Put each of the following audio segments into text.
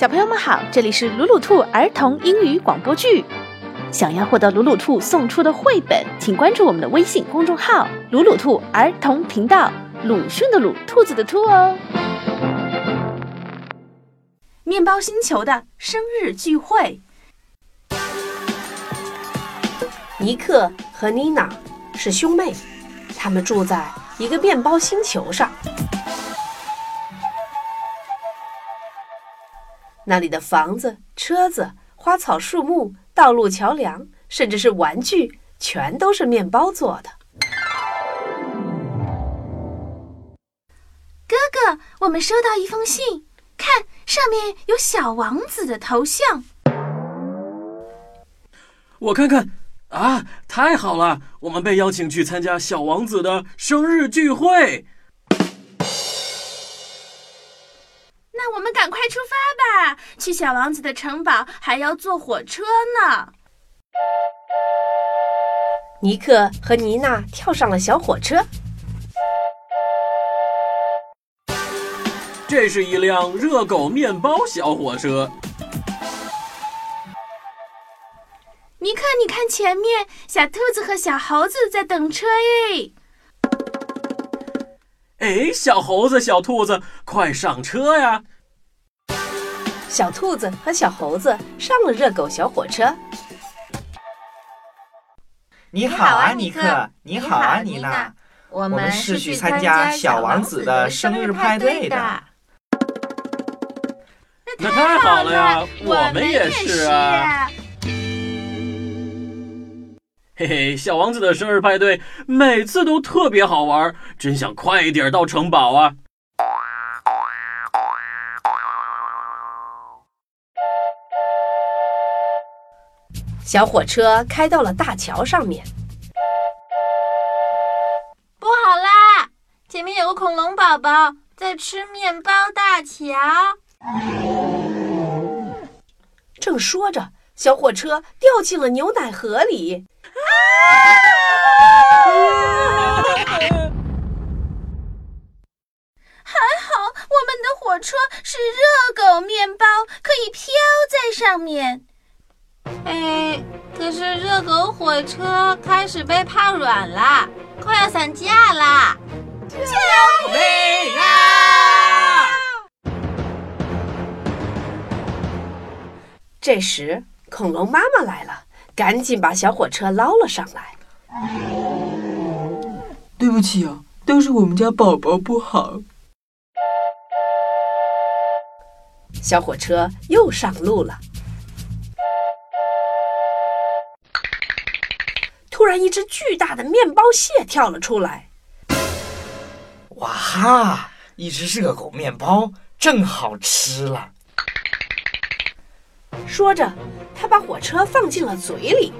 小朋友们好，这里是鲁鲁兔儿童英语广播剧。想要获得鲁鲁兔送出的绘本，请关注我们的微信公众号“鲁鲁兔儿童频道”。鲁迅的鲁，兔子的兔哦。面包星球的生日聚会，尼克和妮娜是兄妹，他们住在一个面包星球上。那里的房子、车子、花草树木、道路、桥梁，甚至是玩具，全都是面包做的。哥哥，我们收到一封信，看上面有小王子的头像。我看看，啊，太好了！我们被邀请去参加小王子的生日聚会。我们赶快出发吧，去小王子的城堡还要坐火车呢。尼克和妮娜跳上了小火车。这是一辆热狗面包小火车。尼克，你看前面，小兔子和小猴子在等车耶。哎，小猴子、小兔子，快上车呀！小兔子和小猴子上了热狗小火车。你好啊，尼克！你好啊，妮娜！我们是去参加小王子的生日派对的。那太好了呀，我们也是啊。嘿嘿，小王子的生日派对每次都特别好玩，真想快一点到城堡啊！小火车开到了大桥上面，不好啦！前面有个恐龙宝宝在吃面包大桥。正说着，小火车掉进了牛奶河里。还好我们的火车是热狗面包，可以飘在上面。哎，可是热狗火车开始被泡软了，快要散架啦！救命啊！这时，恐龙妈妈来了，赶紧把小火车捞了上来。对不起啊，都是我们家宝宝不好。小火车又上路了。然，一只巨大的面包蟹跳了出来。哇哈！一只热狗面包，正好吃了。说着，他把火车放进了嘴里。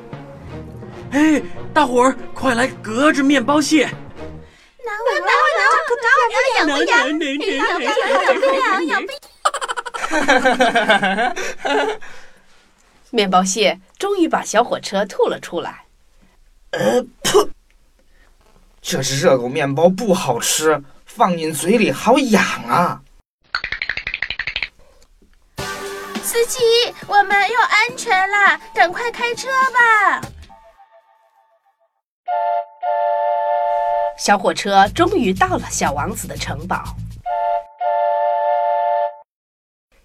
哎，大伙儿快来隔着面包蟹！挠啊挠啊挠，挠痒不痒？痒不痒？痒不痒？痒不痒？哈哈！面包蟹终于把小火车吐了出来。呃，噗！这只热狗面包不好吃，放进嘴里好痒啊！司机，我们要安全了，赶快开车吧！小火车终于到了小王子的城堡。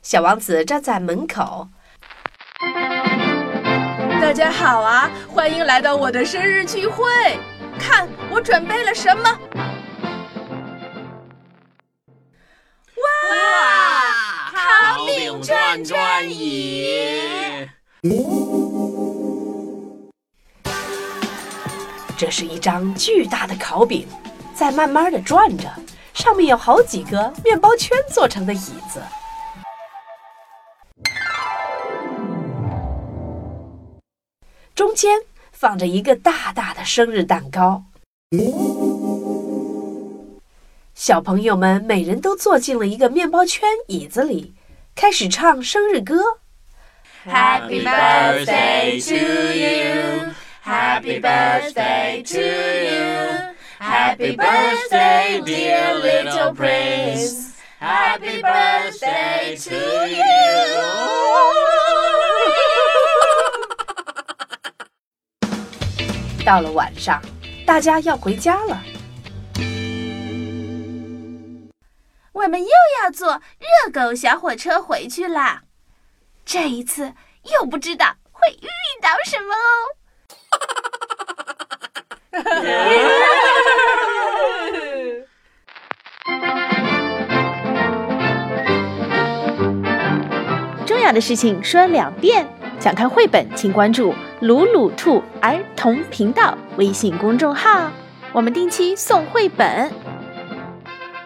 小王子站在门口。大家好啊，欢迎来到我的生日聚会。看我准备了什么？哇！烤饼转转椅。这是一张巨大的烤饼，在慢慢的转着，上面有好几个面包圈做成的椅子。中间放着一个大大的生日蛋糕，小朋友们每人都坐进了一个面包圈椅子里，开始唱生日歌。Happy birthday to you. Happy birthday to you. Happy birthday, dear little prince. Happy birthday to 到了晚上，大家要回家了。我们又要坐热狗小火车回去啦！这一次又不知道会遇到什么哦。重要的事情说两遍。想看绘本，请关注“鲁鲁兔儿童频道”微信公众号，我们定期送绘本。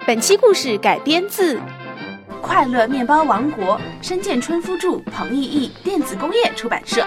本期故事改编自《快乐面包王国》，深见春夫著，彭懿译，电子工业出版社。